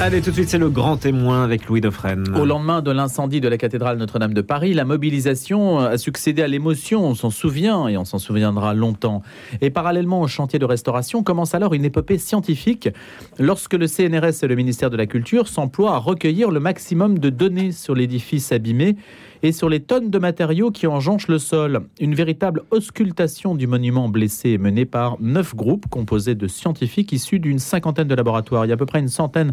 Allez, tout de suite, c'est le grand témoin avec Louis Dauphren. Au lendemain de l'incendie de la cathédrale Notre-Dame de Paris, la mobilisation a succédé à l'émotion, on s'en souvient et on s'en souviendra longtemps. Et parallèlement au chantier de restauration, commence alors une épopée scientifique lorsque le CNRS et le ministère de la Culture s'emploient à recueillir le maximum de données sur l'édifice abîmé et sur les tonnes de matériaux qui enjonchent le sol. Une véritable auscultation du monument blessé est menée par neuf groupes composés de scientifiques issus d'une cinquantaine de laboratoires. Il y a à peu près une centaine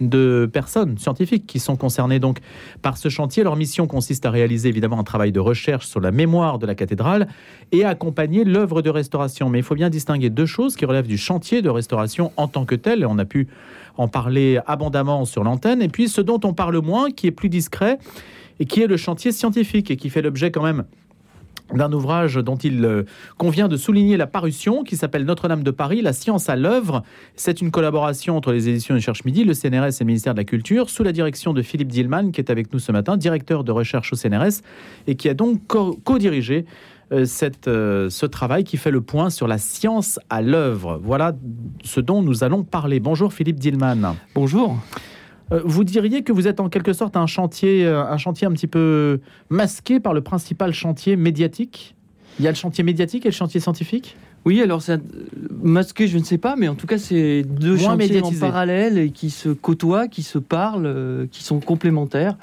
de personnes scientifiques qui sont concernées donc par ce chantier. Leur mission consiste à réaliser évidemment un travail de recherche sur la mémoire de la cathédrale et à accompagner l'œuvre de restauration. Mais il faut bien distinguer deux choses qui relèvent du chantier de restauration en tant que tel. Et on a pu en parler abondamment sur l'antenne. Et puis ce dont on parle moins, qui est plus discret et qui est le chantier scientifique et qui fait l'objet quand même d'un ouvrage dont il euh, convient de souligner la parution, qui s'appelle Notre-Dame de Paris, la science à l'œuvre. C'est une collaboration entre les éditions du Cherche Midi, le CNRS et le ministère de la Culture, sous la direction de Philippe Dillman, qui est avec nous ce matin, directeur de recherche au CNRS, et qui a donc co-dirigé euh, euh, ce travail qui fait le point sur la science à l'œuvre. Voilà ce dont nous allons parler. Bonjour Philippe Dillman. Bonjour. Euh, vous diriez que vous êtes en quelque sorte un chantier, euh, un chantier un petit peu masqué par le principal chantier médiatique? Il y a le chantier médiatique et le chantier scientifique? Oui, alors ça, masqué, je ne sais pas, mais en tout cas, c'est deux chantiers en parallèle et qui se côtoient, qui se parlent, euh, qui sont complémentaires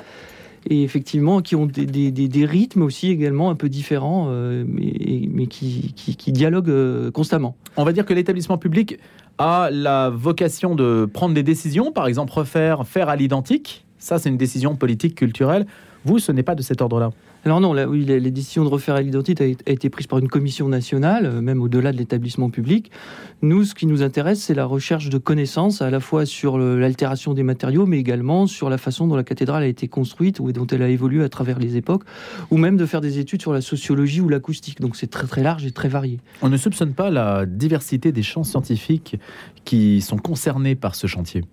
et effectivement qui ont des, rythmes aussi également un peu différents, mais, qui, qui, dialoguent constamment. On va dire que l'établissement public a la vocation de prendre des décisions, par exemple refaire faire à l'identique. Ça, c'est une décision politique, culturelle. Vous, ce n'est pas de cet ordre-là. Alors non, là, oui, les, décisions de refaire à l'identique a, été prise par une commission nationale, euh, même au-delà de l'établissement public. Nous, ce qui nous intéresse, c'est la recherche de connaissances, à la fois sur l'altération des matériaux, mais également sur la façon dont la cathédrale a été construite ou dont elle a évolué à travers les époques, ou même de faire des études sur la sociologie ou l'acoustique. Donc c'est très très large et très varié. On ne soupçonne pas la diversité des champs scientifiques qui sont concernés par ce chantier.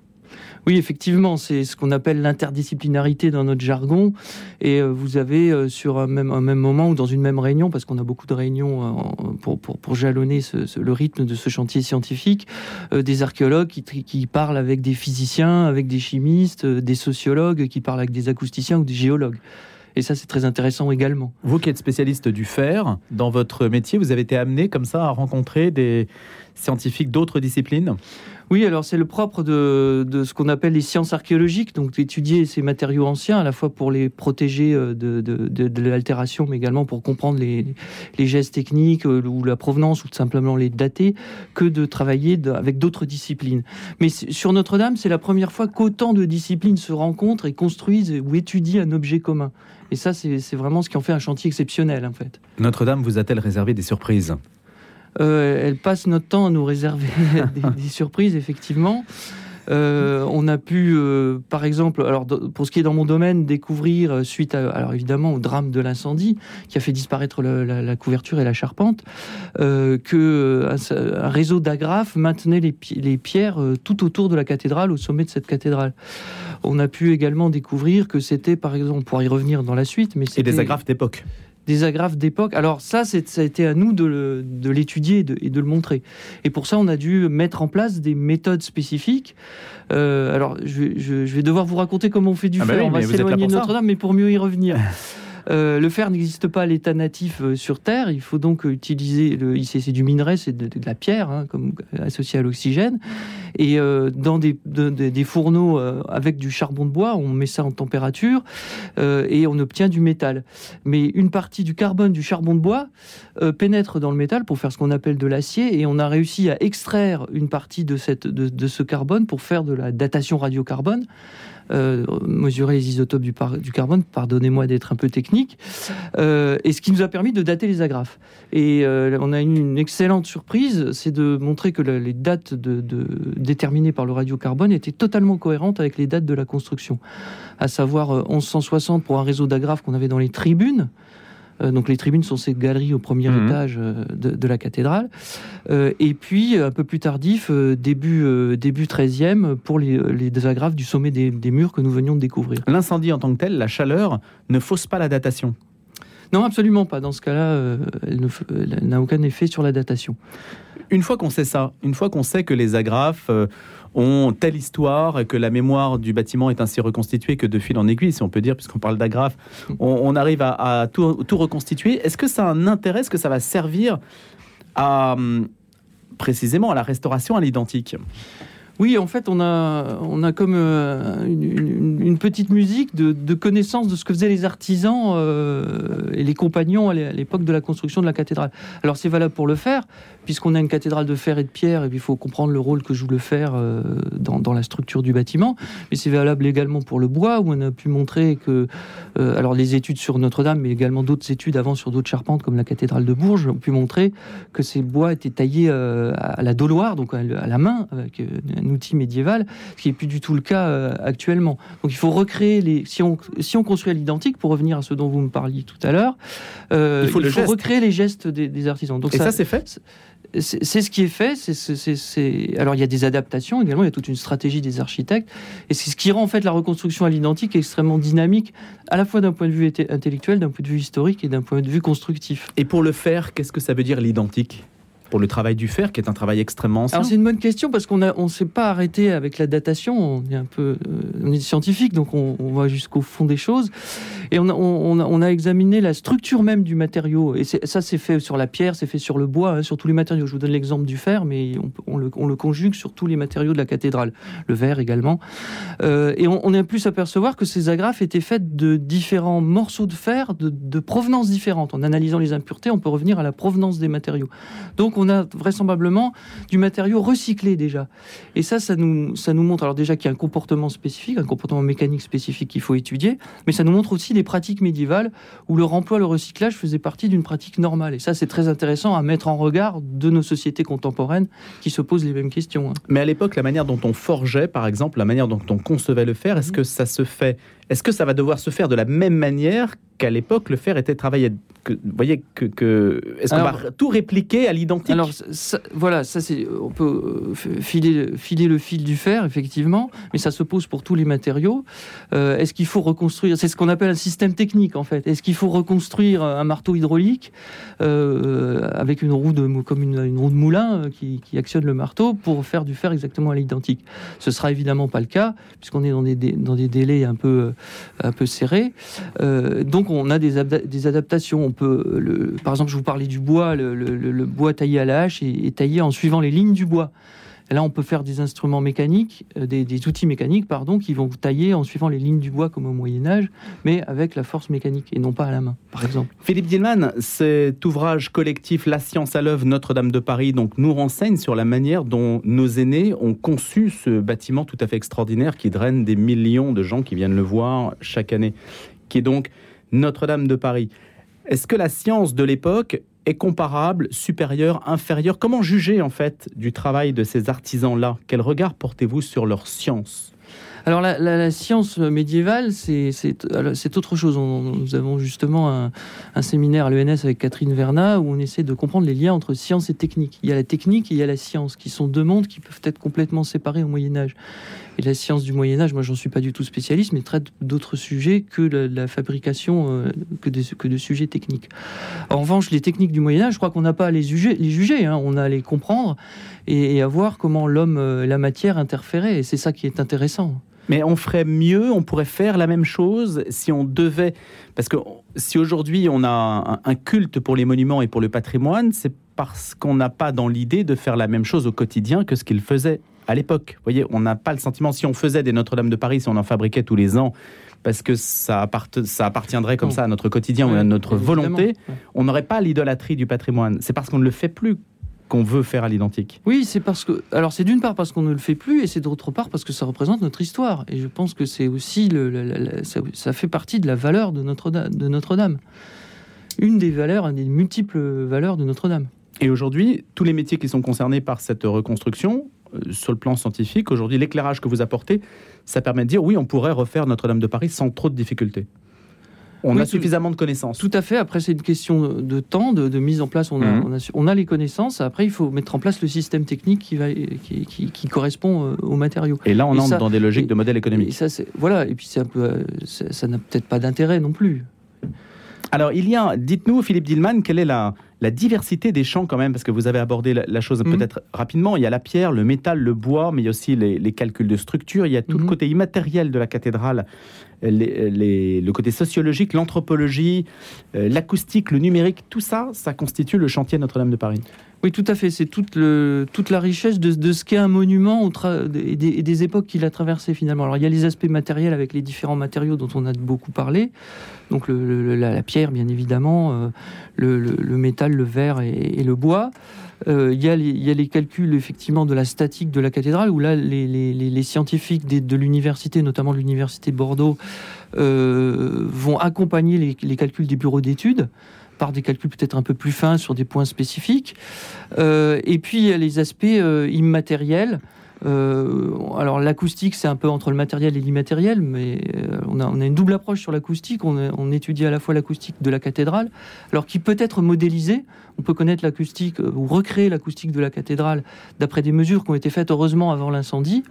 Oui, effectivement, c'est ce qu'on appelle l'interdisciplinarité dans notre jargon. Et euh, vous avez euh, sur un même, moment ou dans une même réunion, parce qu'on a beaucoup de réunions euh, pour, jalonner le rythme de ce chantier scientifique, des archéologues qui, qui parlent avec des physiciens, avec des chimistes, des sociologues qui parlent avec des acousticiens ou des géologues. Et ça, c'est très intéressant également. Vous qui êtes spécialiste du fer, dans votre métier, vous avez été amené comme ça à rencontrer des scientifiques d'autres disciplines? Oui, alors c'est le propre de, ce qu'on appelle les sciences archéologiques, donc d'étudier ces matériaux anciens, à la fois pour les protéger euh, de, l'altération, mais également pour comprendre les, gestes techniques euh, ou la provenance, ou simplement les dater, que de travailler avec d'autres disciplines. Mais sur Notre-Dame, c'est la première fois qu'autant de disciplines se rencontrent et construisent ou étudient un objet commun. Et ça, c'est vraiment ce qui en fait un chantier exceptionnel, en fait. Notre-Dame vous a-t-elle réservé des surprises? Euh, elle passe notre temps à nous réserver des, surprises, effectivement. Euh, on a pu, euh, par exemple, alors pour ce qui est dans mon domaine, découvrir suite, à, alors évidemment, au drame de l'incendie qui a fait disparaître la, couverture et la charpente, que un, réseau d'agrafes maintenait les, les, pierres tout autour de la cathédrale, au sommet de cette cathédrale. On a pu également découvrir que c'était, par exemple, on pourra y revenir dans la suite, mais et des agrafes d'époque des agrafes d'époque. Alors ça, ça a été à nous de l'étudier et, de, le montrer. Et pour ça, on a dû mettre en place des méthodes spécifiques. Euh, alors, je, vais devoir vous raconter comment on fait du ah bah fer. on va s'éloigner de Notre-Dame, mais pour mieux y revenir. Euh, le fer n'existe pas à l'état natif euh, sur Terre. Il faut donc utiliser le c'est du minerai, c'est de, la pierre, hein, comme associé à l'oxygène. Et euh, dans des, fourneaux avec du charbon de bois, on met ça en température et on obtient du métal. Mais une partie du carbone du charbon de bois pénètre dans le métal pour faire ce qu'on appelle de l'acier. Et on a réussi à extraire une partie de, de ce carbone pour faire de la datation radiocarbone. Euh, mesurer les isotopes du, carbone, pardonnez-moi d'être un peu technique, euh, et ce qui nous a permis de dater les agrafes. Et euh, on a eu une excellente surprise, c'est de montrer que les dates déterminées par le radiocarbone étaient totalement cohérentes avec les dates de la construction, à savoir 1160 pour un réseau d'agrafes qu'on avait dans les tribunes, donc les tribunes sont ces galeries au premier mhm. étage euh, de, la cathédrale. Euh, et puis, un peu plus tardif, début, début 13e, pour les, les agrafes du sommet des, murs que nous venions de découvrir. L'incendie en tant que tel, la chaleur, ne fausse pas la datation non, absolument pas. Dans ce cas-là, elle n'a aucun effet sur la datation. Une fois qu'on sait ça, une fois qu'on sait que les agrafes ont telle histoire, que la mémoire du bâtiment est ainsi reconstituée que de fil en aiguille, si on peut dire, puisqu'on parle d'agrafes, on, arrive à, tout, reconstituer. Est-ce que ça a un intérêt? Est-ce que ça va servir à précisément à la restauration à l'identique? Oui, en fait, on a, on a comme euh, une, petite musique de, connaissance de ce que faisaient les artisans euh, et les compagnons à l'époque de la construction de la cathédrale. Alors c'est valable pour le fer, puisqu'on a une cathédrale de fer et de pierre, et puis il faut comprendre le rôle que joue le fer euh, dans, la structure du bâtiment. Mais c'est valable également pour le bois, où on a pu montrer que, alors les études sur Notre-Dame, mais également d'autres études avant sur d'autres charpentes, comme la cathédrale de Bourges, ont pu montrer que ces bois étaient taillés à la doloire, donc à la main, avec outil médiéval, ce qui n'est plus du tout le cas euh, actuellement. Donc il faut recréer les. Si on, si on construit à l'identique, pour revenir à ce dont vous me parliez tout à l'heure, euh, il faut, recréer les gestes des, artisans. Donc Et ça, c'est fait? C'est ce qui est fait. Alors il y a des adaptations également, il y a toute une stratégie des architectes, et c'est ce qui rend en fait la reconstruction à l'identique extrêmement dynamique, à la fois d'un point de vue intellectuel, d'un point de vue historique et d'un point de vue constructif. Et pour le faire, qu'est-ce que ça veut dire l'identique? Pour le travail du fer, qui est un travail extrêmement ancien Alors c'est une bonne question parce qu'on ne s'est pas arrêté avec la datation. On est un peu, euh, on scientifique, donc on, va jusqu'au fond des choses. Et on a, on, examiné la structure même du matériau. Et ça, c'est fait sur la pierre, c'est fait sur le bois, hein, sur tous les matériaux. Je vous donne l'exemple du fer, mais on, le, conjugue sur tous les matériaux de la cathédrale. Le verre également. Euh, et on, a pu s'apercevoir que ces agrafes étaient faites de différents morceaux de fer de, de provenance différentes. En analysant les impuretés, on peut revenir à la provenance des matériaux. Donc on a vraisemblablement du matériau recyclé déjà. Et ça, ça nous, ça nous montre alors déjà qu'il y a un comportement spécifique, un comportement mécanique spécifique qu'il faut étudier, mais ça nous montre aussi des pratiques médiévales où le remploi, le recyclage faisait partie d'une pratique normale. Et ça, c'est très intéressant à mettre en regard de nos sociétés contemporaines qui se posent les mêmes questions. Hein. Mais à l'époque, la manière dont on forgeait, par exemple, la manière dont on concevait le fer, est-ce mhm. que ça se fait est-ce que ça va devoir se faire de la même manière qu'à l'époque le fer était travaillé? Que, Vous voyez que, que est-ce qu'on va tout répliquer à l'identique? Alors voilà, ça c'est on peut euh, filer, filer le fil du fer effectivement, mais ça se pose pour tous les matériaux. Euh, est-ce qu'il faut reconstruire C'est ce qu'on appelle un système technique en fait. Est-ce qu'il faut reconstruire un marteau hydraulique euh, avec une roue de comme une, roue de moulin qui, qui, actionne le marteau pour faire du fer exactement à l'identique? Ce sera évidemment pas le cas puisqu'on est dans des, dans des délais un peu un peu serré. Euh, donc on a des, adaptations. On peut, le, par exemple, je vous parlais du bois, le, bois taillé à la hache est taillé en suivant les lignes du bois là, on peut faire des instruments mécaniques, euh, des, outils mécaniques, pardon, qui vont tailler en suivant les lignes du bois comme au Moyen Âge, mais avec la force mécanique et non pas à la main, par exemple. Philippe Dillman, cet ouvrage collectif La science à l'œuvre Notre-Dame de Paris donc nous renseigne sur la manière dont nos aînés ont conçu ce bâtiment tout à fait extraordinaire qui draine des millions de gens qui viennent le voir chaque année, qui est donc Notre-Dame de Paris. Est-ce que la science de l'époque est comparable, supérieur, inférieur Comment juger en fait du travail de ces artisans-là? Quel regard portez-vous sur leur science? Alors la, science médiévale, c'est autre chose. nous avons justement un, séminaire à l'ENS avec Catherine Verna où on essaie de comprendre les liens entre science et technique. Il y a la technique et il y a la science, qui sont deux mondes qui peuvent être complètement séparés au Moyen Âge. Et la science du Moyen Âge, moi j'en suis pas du tout spécialiste, mais traite d'autres sujets que la, fabrication, euh, que, de, sujets techniques. En revanche, les techniques du Moyen Âge, je crois qu'on n'a pas à les juger, les juger hein. on a à les comprendre et, à voir comment l'homme, euh, la matière interférait. Et c'est ça qui est intéressant. Mais on ferait mieux, on pourrait faire la même chose si on devait. Parce que si aujourd'hui on a un, culte pour les monuments et pour le patrimoine, c'est parce qu'on n'a pas dans l'idée de faire la même chose au quotidien que ce qu'il faisait à l'époque. Vous voyez, on n'a pas le sentiment, si on faisait des Notre-Dame de Paris, si on en fabriquait tous les ans, parce que ça, ça appartiendrait comme ça à notre quotidien ou à notre volonté, on n'aurait pas l'idolâtrie du patrimoine. C'est parce qu'on ne le fait plus qu'on veut faire à l'identique. Oui, c'est parce que. Alors, c'est d'une part parce qu'on ne le fait plus, et c'est d'autre part parce que ça représente notre histoire. Et je pense que c'est aussi. Le, ça, fait partie de la valeur de Notre-Dame. De Notre-Dame. Une des valeurs, une des multiples valeurs de Notre-Dame. Et aujourd'hui, tous les métiers qui sont concernés par cette reconstruction, euh, sur le plan scientifique, aujourd'hui, l'éclairage que vous apportez, ça permet de dire oui, on pourrait refaire Notre-Dame de Paris sans trop de difficultés. On a suffisamment de connaissances. Tout à fait. Après, c'est une question de temps, de, mise en place. Mhm. On a, les connaissances. Après, il faut mettre en place le système technique qui, va, qui, correspond euh, aux matériaux. Et là, on entre dans des logiques de modèle économique. Et ça, voilà. Et puis, c'est un peu, euh, ça n'a peut-être pas d'intérêt non plus. Alors, il y a, dites-nous, Philippe Dillman, quelle est la, la diversité des champs quand même, parce que vous avez abordé la, chose Mhm. peut-être rapidement. Il y a la pierre, le métal, le bois, mais il y a aussi les, les calculs de structure. Il y a tout le Mhm. côté immatériel de la cathédrale, le côté sociologique, l'anthropologie, euh, l'acoustique, le numérique. Tout ça, ça constitue le chantier Notre-Dame de Paris. Oui, tout à fait. C'est toute, la richesse de, ce qu'est un monument et, des, époques qu'il a traversées finalement. Alors il y a les aspects matériels avec les différents matériaux dont on a beaucoup parlé. Donc la, pierre, bien évidemment, euh, le, métal, le verre et, le bois. Euh, il, y a les, calculs effectivement de la statique de la cathédrale où là les, scientifiques de l'université, notamment l'université de Bordeaux, euh, vont accompagner les calculs des bureaux d'études par des calculs peut-être un peu plus fins sur des points spécifiques. Euh, et puis il y a les aspects euh, immatériels. Euh, alors l'acoustique, c'est un peu entre le matériel et l'immatériel, mais euh, on, a, une double approche sur l'acoustique. On, étudie à la fois l'acoustique de la cathédrale, alors qui peut être modélisée. On peut connaître l'acoustique euh, ou recréer l'acoustique de la cathédrale d'après des mesures qui ont été faites heureusement avant l'incendie.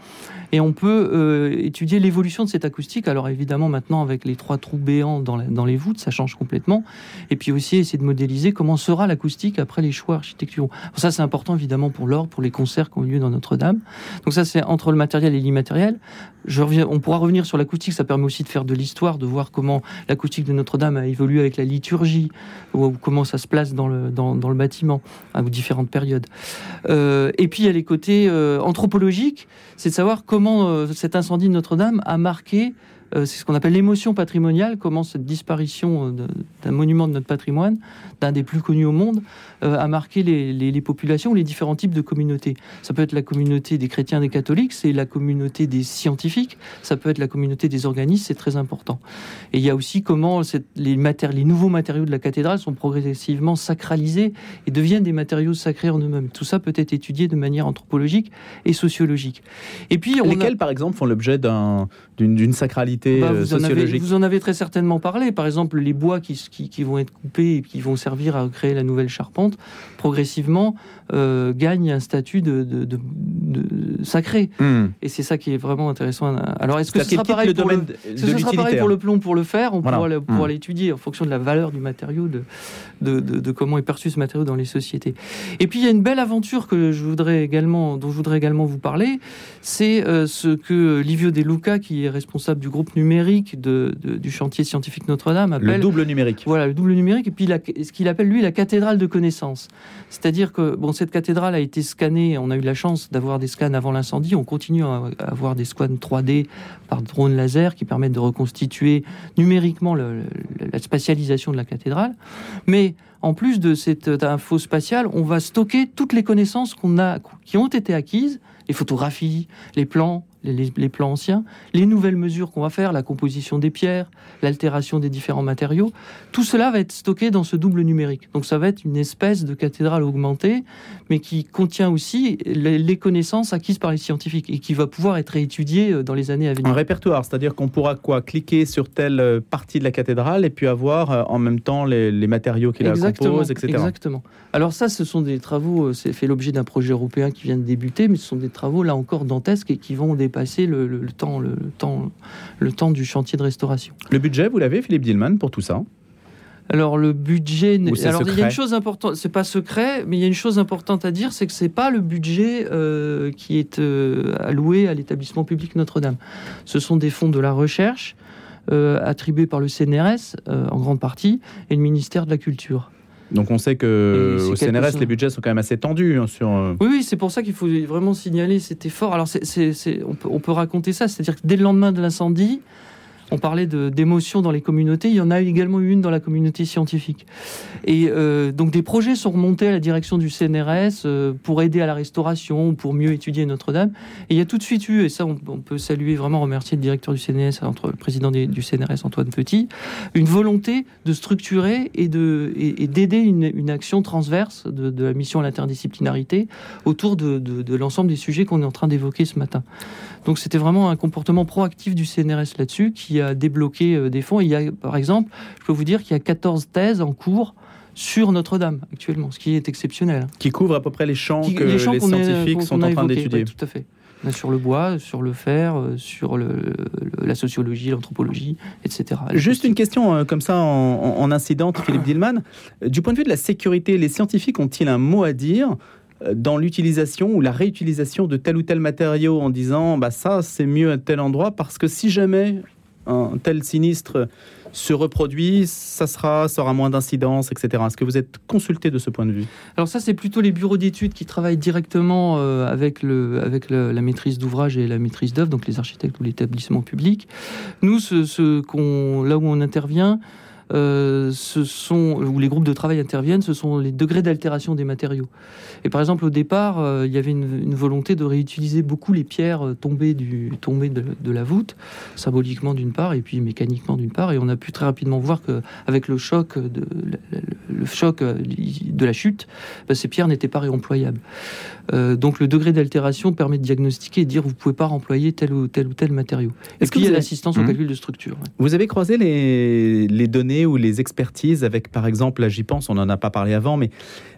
Et on peut étudier l'évolution de cette acoustique. Alors évidemment maintenant avec les trois trous béants dans, les voûtes, ça change complètement. Et puis aussi essayer de modéliser comment sera l'acoustique après les choix architecturaux. Ça c'est important évidemment pour l'or, pour les concerts qui ont eu lieu dans Notre-Dame. Donc ça, c'est entre le matériel et l'immatériel. On pourra revenir sur l'acoustique. Ça permet aussi de faire de l'histoire, de voir comment l'acoustique de Notre-Dame a évolué avec la liturgie, ou, comment ça se place dans le, dans, dans le bâtiment à différentes périodes. Euh, et puis il y a les côtés euh, anthropologiques, c'est de savoir comment euh, cet incendie de Notre-Dame a marqué. Euh, c'est ce qu'on appelle l'émotion patrimoniale, comment cette disparition euh, d'un monument de notre patrimoine, d'un des plus connus au monde, euh, a marqué les, les- les populations, les différents types de communautés. Ça peut être la communauté des chrétiens, des catholiques, c'est la communauté des scientifiques, ça peut être la communauté des organismes, c'est très important. Et il y a aussi comment les, nouveaux matériaux de la cathédrale sont progressivement sacralisés et deviennent des matériaux sacrés en eux-mêmes. Tout ça peut être étudié de manière anthropologique et sociologique. Et puis, on Lesquels, par exemple, font l'objet d'un- d'une sacralité bah, euh, vous, en avez, sociologique vous en avez très certainement parlé. Par exemple, les bois qui, qui, qui vont être coupés et qui vont servir à créer la nouvelle charpente, progressivement euh, gagnent un statut de, de- de- de sacré. Hmm. Et c'est ça qui est vraiment intéressant. Alors, est-ce que ce sera pareil le pour le, ce sera pareil pour plomb pour le fer On Voilà. pourra, Hmm. l'étudier en fonction de la valeur du matériau, de comment est perçu ce matériau dans les sociétés. Et puis il y a une belle aventure que je voudrais également, dont je voudrais également vous parler, c'est euh, ce que Livio De Luca, qui est responsable du groupe numérique de- de- du chantier scientifique Notre-Dame, Le double numérique. voilà, le double numérique, et puis la- ce qu'il appelle lui la cathédrale de connaissances. C'est-à-dire que bon, cette cathédrale a été scannée, on a eu la chance d'avoir des scans avant l'incendie, on continue à avoir des scans 3D par drone laser qui permettent de reconstituer numériquement le- le- la spatialisation de la cathédrale. Mais en plus de cette euh, info spatiale, on va stocker toutes les connaissances qu'on a, qui ont été acquises, les photographies, les plans, les, plans anciens, les nouvelles mesures qu'on va faire, la composition des pierres, l'altération des différents matériaux. Tout cela va être stocké dans ce double numérique. Donc ça va être une espèce de cathédrale augmentée, mais qui contient aussi les, les connaissances acquises par les scientifiques et qui va pouvoir être étudiée euh, dans les années à venir. Un répertoire, c'est-à-dire qu'on pourra quoi cliquer sur telle euh, partie de la cathédrale et puis avoir euh, en même temps les, les matériaux qui la composent, etc. Exactement. Alors ça, ce sont des travaux, c'est fait l'objet d'un projet européen qui vient de débuter, mais ce sont des travaux là encore dantesques et qui vont dépasser le, le- le temps, le, temps, le temps du chantier de restauration. Le budget, vous l'avez, Philippe Dillman, pour tout ça? Alors le budget, alors il y a une chose importante, c'est pas secret, mais il y a une chose importante à dire, c'est que c'est pas le budget euh, qui est euh, alloué à l'établissement public Notre-Dame. Ce sont des fonds de la recherche euh, attribués par le CNRS en grande partie et le ministère de la Culture. Donc on sait que au CNRS, chose- les budgets sont quand même assez tendus hein, sur. euh, Oui, oui, c'est pour ça qu'il faut vraiment signaler cet effort. Alors, c'est- on, peut, on peut raconter ça, c'est-à-dire que dès le lendemain de l'incendie, on parlait de- d'émotion dans les communautés, il y en a également une dans la communauté scientifique. Et euh, donc des projets sont remontés à la direction du CNRS euh, pour aider à la restauration, pour mieux étudier Notre-Dame. Et il y a tout de suite eu, et ça on, peut saluer, vraiment remercier le directeur du CNRS, entre le président du CNRS Antoine Petit, une volonté de structurer et de et, et d'aider une, action transverse de, la mission à l'interdisciplinarité autour de, de- de l'ensemble des sujets qu'on est en train d'évoquer ce matin. Donc c'était vraiment un comportement proactif du CNRS là-dessus qui a débloqué euh, des fonds. Et il y a, par exemple, je peux vous dire qu'il y a 14 thèses en cours sur Notre-Dame actuellement, ce qui est exceptionnel. qui couvre à peu près les champs Qui- que les, champs scientifiques sont a en train d'étudier. ouais, tout à fait. A sur le bois, sur le fer, euh, sur le, le- la sociologie, l'anthropologie, etc. Juste une question euh, comme ça en, en incidente, Philippe Dillman. Du point de vue de la sécurité, les scientifiques ont-ils un mot à dire dans l'utilisation ou la réutilisation de tel ou tel matériau en disant bah ça c'est mieux à tel endroit? Parce que si jamais un tel sinistre se reproduit, ça sera, ça aura moins d'incidence, etc. Est-ce que vous êtes consulté de ce point de vue? Alors ça, c'est plutôt les bureaux d'études qui travaillent directement euh, avec, le, avec la maîtrise d'ouvrage et la maîtrise d'œuvre, donc les architectes ou l'établissement public. Nous, là où on intervient, euh, ce sont, où les groupes de travail interviennent, ce sont les degrés d'altération des matériaux. Et par exemple, au départ, euh, il y avait une, une volonté de réutiliser beaucoup les pierres euh, tombées, du, tombées de, de la voûte, symboliquement d'une part, et puis mécaniquement d'une part. Et on a pu très rapidement voir qu'avec le choc, de, le, le choc de la chute, bah, ces pierres n'étaient pas réemployables. Euh, donc le degré d'altération permet de diagnostiquer et de dire vous ne pouvez pas remployer tel ou tel ou tel matériau. Est-ce que puis il y a l'assistance au Mhm. calcul de structure. ouais. Vous avez croisé les, les données ou les expertises avec, par exemple, là j'y pense, on n'en a pas parlé avant, mais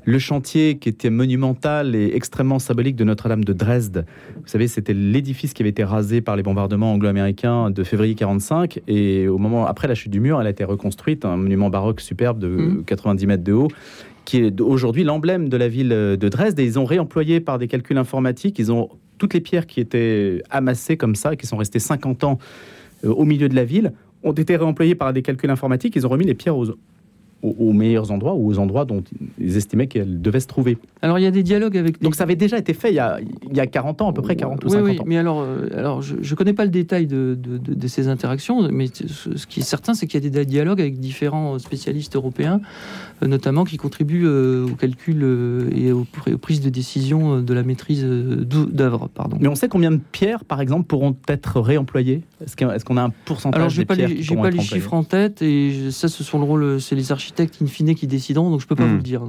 le chantier qui était monumental et extrêmement symbolique de Notre-Dame de Dresde. Vous savez, c'était l'édifice qui avait été rasé par les bombardements anglo-américains de février 45 et au moment après la chute du mur, elle a été reconstruite, un monument baroque superbe de Mhm. 90 mètres de haut qui est aujourd'hui l'emblème de la ville de Dresde et ils ont réemployé par des calculs informatiques, ils ont toutes les pierres qui étaient amassées comme ça, qui sont restées 50 ans euh, au milieu de la ville, ont été réemployés par des calculs informatiques. Ils ont remis les pierres aux, aux- aux meilleurs endroits ou aux endroits dont ils estimaient qu'elles devaient se trouver. Alors il y a des dialogues avec Donc ça avait déjà été fait il y a, il y a 40 ans, à peu près 40 ou oui, 50 oui, ans. mais alors, euh, alors je ne connais pas le détail de, de- de- de ces interactions, mais ce, ce qui est certain, c'est qu'il y a des dialogues avec différents spécialistes européens, euh, notamment qui contribuent euh, au calcul euh, et aux, pri- aux prises de décision euh, de la maîtrise euh, d'ou- d'œuvre. Pardon. Mais on sait combien de pierres, par exemple, pourront être réemployées Est-ce qu'on a un pourcentage Alors, j'ai pas les, qui pas les chiffres en tête, et ça, ce sont le rôle, c'est les architectes in fine qui décideront, donc je peux pas Hmm. vous le dire.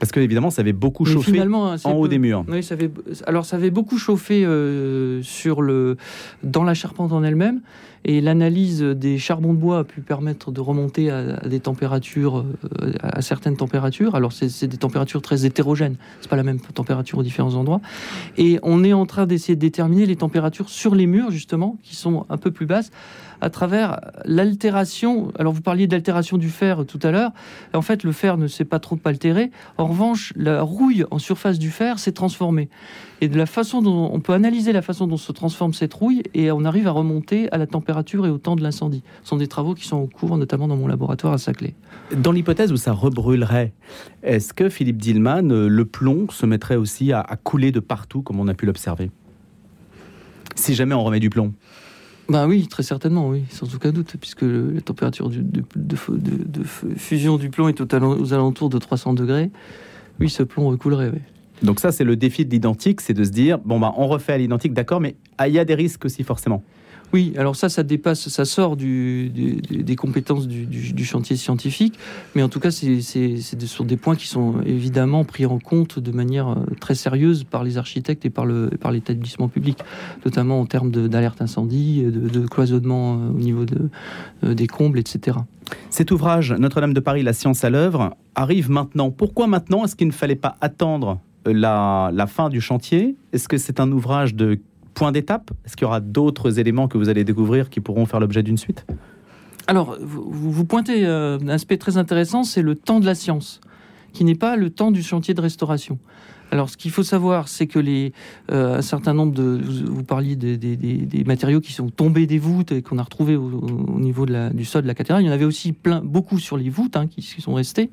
Parce que évidemment, ça avait beaucoup Mais chauffé assez en haut des murs. Oui, ça avait, alors ça avait beaucoup chauffé euh, sur le, dans la charpente en elle-même, et l'analyse des charbons de bois a pu permettre de remonter à, des températures, euh, à certaines températures. Alors c'est des températures très hétérogènes, c'est pas la même température aux différents endroits. Et on est en train d'essayer de déterminer les températures sur les murs justement, qui sont un peu plus basses, à travers l'altération. Alors vous parliez d'altération du fer tout à l'heure. En fait, le fer ne s'est pas trop altéré. En revanche, la rouille en surface du fer s'est transformée. Et de la façon dont on peut analyser la façon dont se transforme cette rouille, et on arrive à remonter à la température et au temps de l'incendie. Ce sont des travaux qui sont en cours, notamment dans mon laboratoire à Saclay. Dans l'hypothèse où ça rebrûlerait, est-ce que Philippe Dillman, euh, le plomb se mettrait aussi à, à couler de partout, comme on a pu l'observer? Si jamais on remet du plomb. Ben oui, très certainement, oui, sans aucun doute, puisque la température de, fusion du plomb est aux alentours de 300 degrés. Oui, ce plomb recoulerait. Donc ça, c'est le défi de l'identique, c'est de se dire, bon, bah, on refait à l'identique, d'accord, mais ah, il y a des risques aussi, forcément. Oui, alors ça, ça dépasse, ça sort des compétences du, chantier scientifique, mais en tout cas, c'est sur des points qui sont évidemment pris en compte de manière euh, très sérieuse par les architectes et par l'établissement public, notamment en termes d'alerte incendie, de, cloisonnement euh, au niveau euh, des combles, etc. Cet ouvrage, Notre-Dame de Paris, la science à l'œuvre, arrive maintenant. Pourquoi maintenant? Est-ce qu'il ne fallait pas attendre la fin du chantier? Est-ce que c'est un ouvrage de point d'étape Est-ce qu'il y aura d'autres éléments que vous allez découvrir qui pourront faire l'objet d'une suite? Alors, vous, pointez euh, un aspect très intéressant, c'est le temps de la science, qui n'est pas le temps du chantier de restauration. Alors, ce qu'il faut savoir, c'est que les, euh, un certain nombre de, vous, parliez des, matériaux qui sont tombés des voûtes et qu'on a retrouvés au, au niveau du sol de la cathédrale. Il y en avait aussi plein, beaucoup sur les voûtes hein, qui, qui sont restés.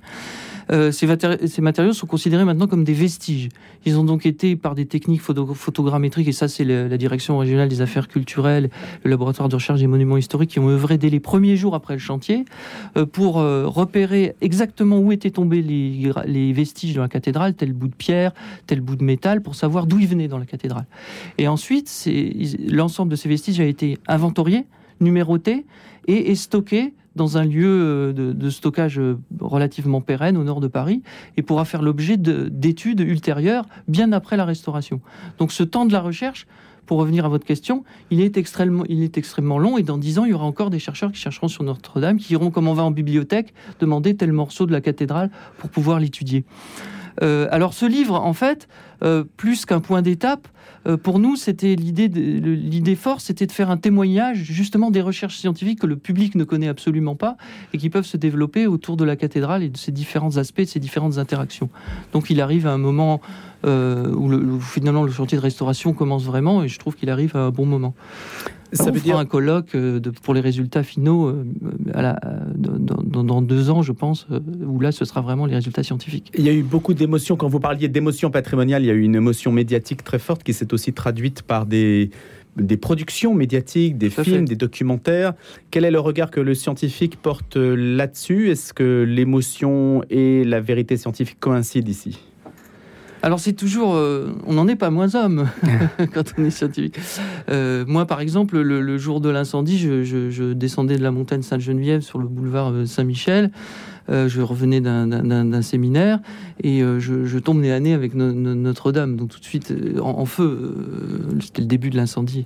Euh, ces, matéri- ces matériaux sont considérés maintenant comme des vestiges. Ils ont donc été, par des techniques photo- photogrammétriques, et ça c'est la direction régionale des affaires culturelles, le laboratoire de recherche des monuments historiques, qui ont œuvré dès les premiers jours après le chantier euh, pour euh, repérer exactement où étaient tombés les, vestiges de la cathédrale, tel bout de pierre, tel bout de métal, pour savoir d'où ils venaient dans la cathédrale. Et ensuite, l'ensemble de ces vestiges a été inventorié, numéroté et stocké dans un lieu euh, de, stockage euh, relativement pérenne au nord de Paris et pourra faire l'objet de- d'études ultérieures bien après la restauration. Donc ce temps de la recherche, pour revenir à votre question, il est extrêmement, il est extrêmement long et dans dix ans, il y aura encore des chercheurs qui chercheront sur Notre-Dame, qui iront comme on va en bibliothèque demander tel morceau de la cathédrale pour pouvoir l'étudier. Euh, alors ce livre, en fait, euh, plus qu'un point d'étape. Euh, pour nous, c'était l'idée, l'idée forte, c'était de faire un témoignage justement des recherches scientifiques que le public ne connaît absolument pas et qui peuvent se développer autour de la cathédrale et de ses différents aspects, de ses différentes interactions. Donc il arrive à un moment euh, où, finalement le chantier de restauration commence vraiment et je trouve qu'il arrive à un bon moment. Ça on veut dire un colloque euh, de, pour les résultats finaux euh, à la, dans, dans, deux ans, je pense, où là ce sera vraiment les résultats scientifiques. Il y a eu beaucoup d'émotions. Quand vous parliez d'émotions patrimoniales, il y a eu une émotion médiatique très forte qui s'est aussi traduite par des, des productions médiatiques, des films, des documentaires. Quel est le regard que le scientifique porte là-dessus? Est-ce que l'émotion et la vérité scientifique coïncident ici? Alors c'est toujours, euh, on n'en est pas moins homme quand on est scientifique. Euh, moi par exemple, le, jour de l'incendie, je, descendais de la montagne Sainte-Geneviève sur le boulevard euh, Saint-Michel. Je revenais d'un séminaire et je, tombe nez à nez avec Notre-Dame, donc tout de suite en feu. C'était le début de l'incendie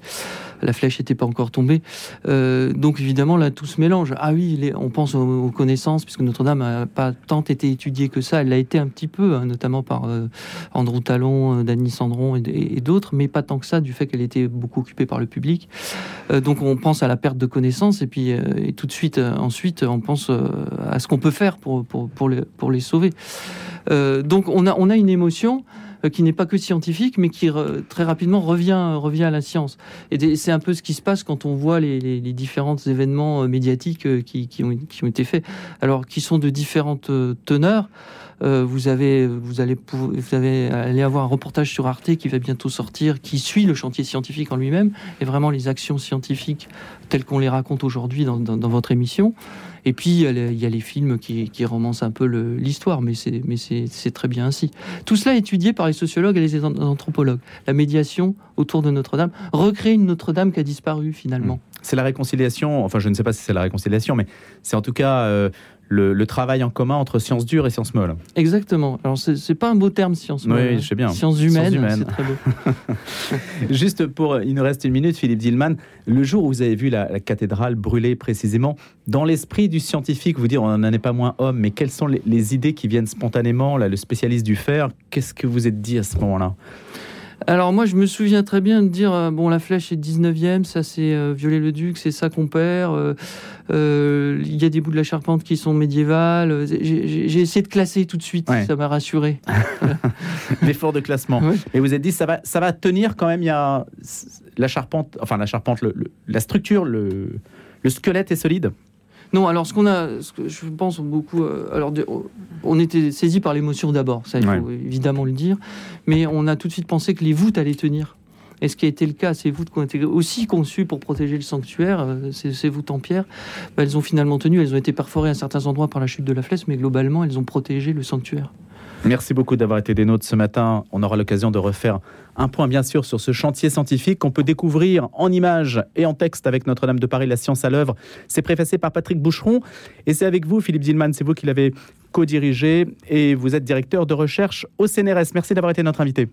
la flèche n'était pas encore tombée. Euh, donc évidemment, là, tout se mélange. Ah oui, on pense aux, connaissances, puisque Notre-Dame n'a pas tant été étudiée que ça. Elle l'a été un petit peu, hein, notamment par euh, Andrew Talon, euh, Dany Sandron et, d'autres, mais pas tant que ça, du fait qu'elle était beaucoup occupée par le public. Donc on pense à la perte de connaissances, et puis et tout de suite, ensuite, on pense à ce qu'on peut faire pour, pour, pour, les, pour les sauver. donc on a, on a une émotion euh, qui n'est pas que scientifique, mais qui très rapidement revient, revient à la science. Et c'est un peu ce qui se passe quand on voit les, les, différents événements euh, médiatiques euh, qui, qui, ont, qui, ont, été faits, alors qui sont de différentes teneurs. Vous avez, vous allez, vous avoir un reportage sur Arte qui va bientôt sortir, qui suit le chantier scientifique en lui-même et vraiment les actions scientifiques telles qu'on les raconte aujourd'hui dans, votre émission. Et puis, il y a les films qui, romancent un peu l'histoire, mais c'est très bien ainsi. Tout cela étudié par les sociologues et les anthropologues. La médiation autour de Notre-Dame, recréer une Notre-Dame qui a disparu finalement. Mmh. C'est la réconciliation, enfin je ne sais pas si c'est la réconciliation, mais c'est en tout cas euh, le, travail en commun entre sciences dures et sciences molles. Exactement. Alors, c'est pas un beau terme, sciences molles. Oui, je sais bien. Sciences humaines, c'est très beau. Juste pour, il nous reste une minute, Philippe Dillman. Le jour où vous avez vu la, cathédrale brûler précisément, dans l'esprit du scientifique, vous dire, on n'en est pas moins homme, mais quelles sont les, idées qui viennent spontanément là, Le spécialiste du fer, qu'est-ce que vous êtes dit à ce moment-là? Alors moi, je me souviens très bien de dire, euh, bon, la flèche est 19e, ça c'est euh, Viollet-le-Duc, c'est ça qu'on perd. Euh, il y a des bouts de la charpente qui sont médiévales. J'ai essayé de classer tout de suite, ça m'a rassuré. L'effort de classement. Et vous êtes dit, ça va, ça va tenir quand même, il y a la charpente, enfin la charpente, la structure, le, le squelette est solide? Non, alors ce qu'on a, ce que je pense beaucoup, euh, alors on était saisi par l'émotion d'abord, ça il faut évidemment le dire, mais on a tout de suite pensé que les voûtes allaient tenir. Et ce qui a été le cas, ces voûtes qui ont été aussi conçues pour protéger le sanctuaire, euh, ces, voûtes en pierre, bah, elles ont finalement tenu. Elles ont été perforées à certains endroits par la chute de la flèche, mais globalement, elles ont protégé le sanctuaire. Merci beaucoup d'avoir été des nôtres ce matin. On aura l'occasion de refaire un point, bien sûr, sur ce chantier scientifique qu'on peut découvrir en images et en texte avec Notre-Dame de Paris, La science à l'œuvre. C'est préfacé par Patrick Boucheron et c'est avec vous, Philippe Zilman, c'est vous qui l'avez co-dirigé et vous êtes directeur de recherche au CNRS. Merci d'avoir été notre invité.